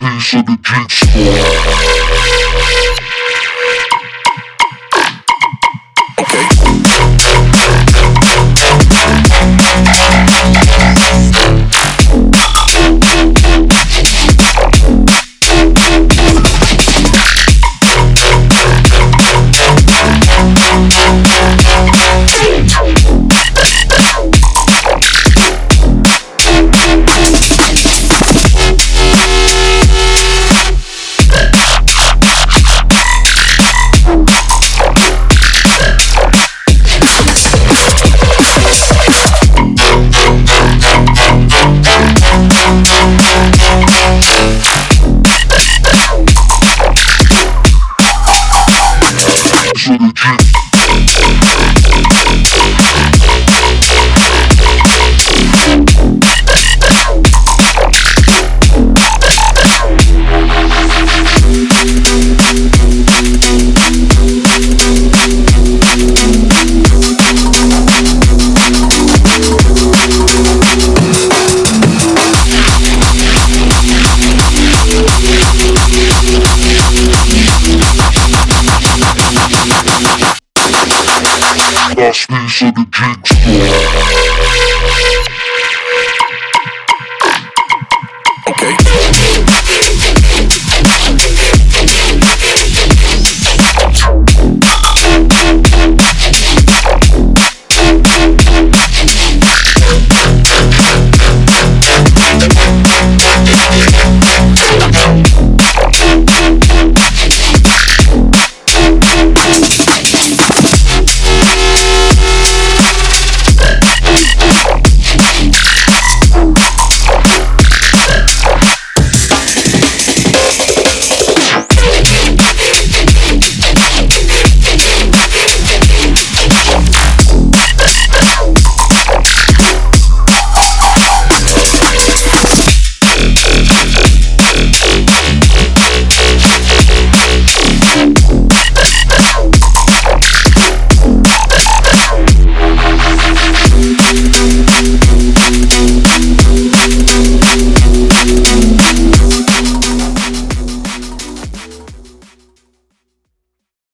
Me so the drinks pour. So the drinks last piece of the jigsaw. Okay.